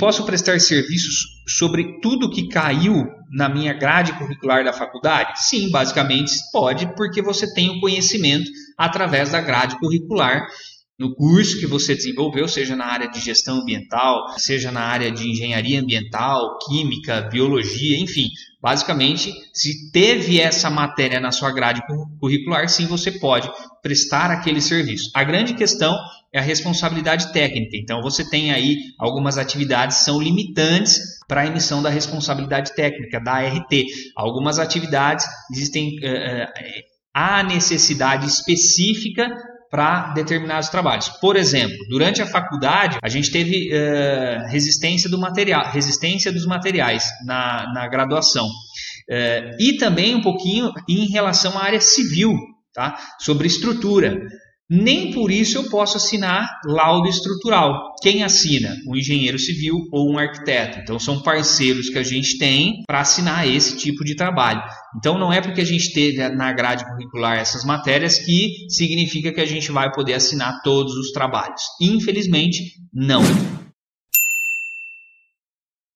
Posso prestar serviços sobre tudo que caiu na minha grade curricular da faculdade? Sim, basicamente pode, porque você tem o conhecimento através da grade curricular no curso que você desenvolveu, seja na área de gestão ambiental, seja na área de engenharia ambiental, química, biologia, enfim. Basicamente, se teve essa matéria na sua grade curricular, sim, você pode prestar aquele serviço. A grande questão é a responsabilidade técnica. Então, você tem aí algumas atividades que são limitantes para a emissão da responsabilidade técnica, da ART. Algumas atividades existem. Uh, há necessidade específica para determinados trabalhos. Por exemplo, durante a faculdade, a gente teve uh, resistência, do material, resistência dos materiais na, na graduação. Uh, e também um pouquinho em relação à área civil, tá? sobre estrutura. Nem por isso eu posso assinar laudo estrutural. Quem assina? Um engenheiro civil ou um arquiteto. Então são parceiros que a gente tem para assinar esse tipo de trabalho. Então não é porque a gente teve na grade curricular essas matérias que significa que a gente vai poder assinar todos os trabalhos. Infelizmente, não.